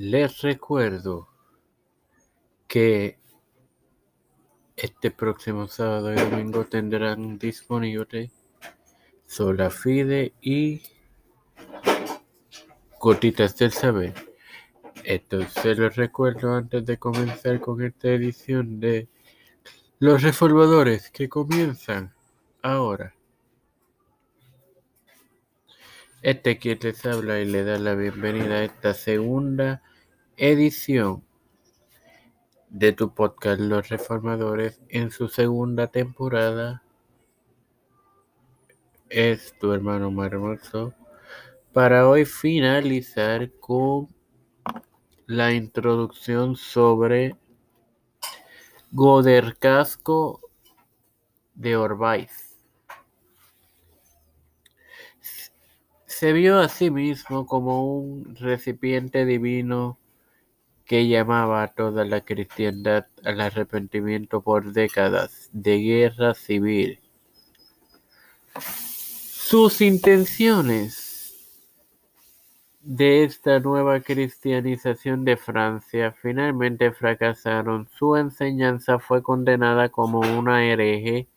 Les recuerdo que este próximo sábado y domingo tendrán disponible Sola Fide y Gotitas del Saber. Entonces les recuerdo antes de comenzar con esta edición de Los Reformadores que comienzan ahora. Este quien les habla y le da la bienvenida a esta segunda edición de tu podcast Los Reformadores en su segunda temporada. Es tu hermano Marmoso. Para hoy finalizar con la introducción sobre Godercasco de Orbaiz. Se vio a sí mismo como un recipiente divino que llamaba a toda la cristiandad al arrepentimiento por décadas de guerra civil. Sus intenciones de esta nueva cristianización de Francia finalmente fracasaron. Su enseñanza fue condenada como una hereje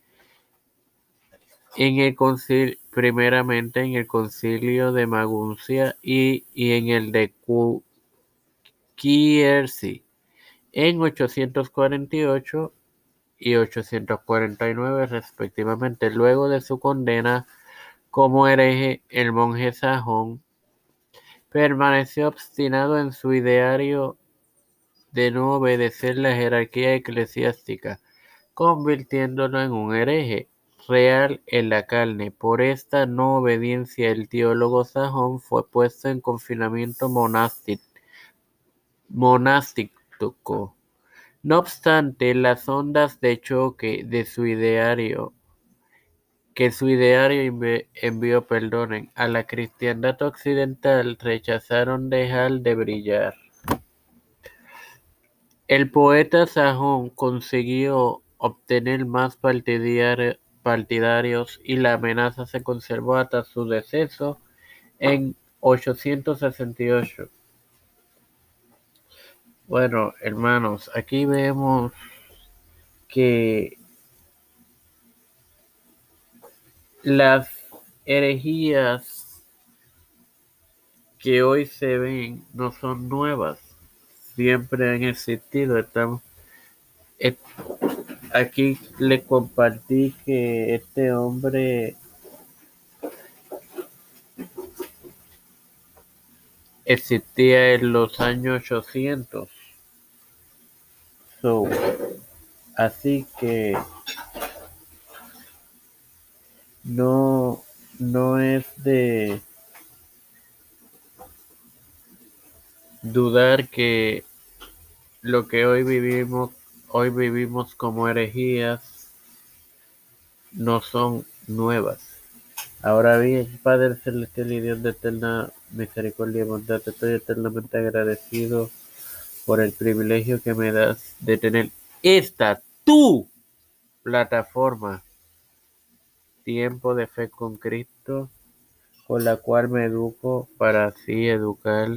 en el concilio, primeramente en el concilio de Maguncia y, en el de Quiercy en 848 y 849 respectivamente. Luego de su condena como hereje, el monje sajón permaneció obstinado en su ideario de no obedecer la jerarquía eclesiástica, convirtiéndolo en un hereje real en la carne. Por esta no obediencia el teólogo sajón fue puesto en confinamiento monástico. No obstante, las ondas de choque de su ideario que su ideario envió perdonen a la cristiandad occidental rechazaron dejar de brillar. El poeta sajón consiguió obtener más partidarios partidarios y la amenaza se conservó hasta su deceso en 868. Bueno, hermanos, aquí vemos que las herejías que hoy se ven no son nuevas, siempre han existido. Estamos, aquí le compartí que este hombre existía en los años 800. So, así que no, no es de dudar que lo que hoy vivimos hoy vivimos como herejías no son nuevas. Ahora bien, Padre Celestial y Dios de eterna misericordia y bondad, estoy eternamente agradecido por el privilegio que me das de tener esta tu plataforma, Tiempo de Fe con Cristo, con la cual me educo para así educar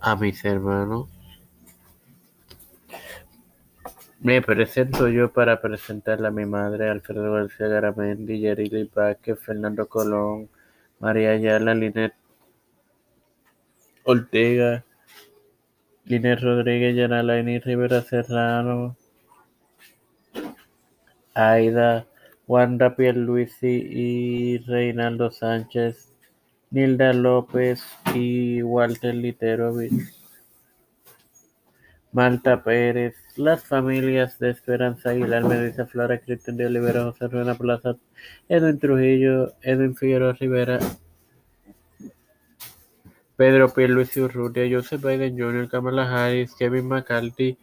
a mis hermanos me presento yo para presentarle a mi madre, Alfredo García Garamendi, Yerili Vázquez, Fernando Colón, María Ayala, Linet Ortega, Linet Rodríguez, Yanalaini Rivera Serrano, Aida, Wanda Pierluisi y Reinaldo Sánchez, Nilda López y Walter Literovich. Malta Pérez, las familias de Esperanza Aguilar, Melissa Flora, Cristian de Olivera, José Ruena Plaza, Edwin Trujillo, Edwin Figueroa Rivera, Pedro Pierluisi Urrutia, Joseph Biden Jr., Kamala Harris, Kevin McCarthy,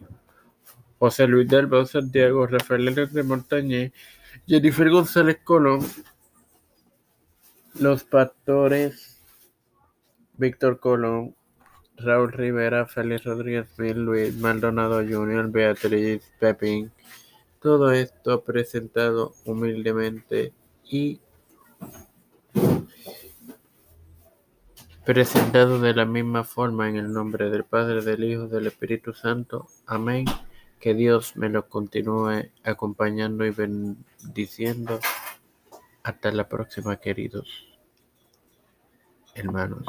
José Luis del Santiago, Rafael de Montañé, Jennifer González Colón, Los Pastores, Víctor Colón, Raúl Rivera, Félix Rodríguez Mil, Luis Maldonado Jr., Beatriz Pepín. Todo esto presentado humildemente y presentado de la misma forma en el nombre del Padre, del Hijo, del Espíritu Santo. Amén. Que Dios me lo continúe acompañando y bendiciendo. Hasta la próxima, queridos hermanos.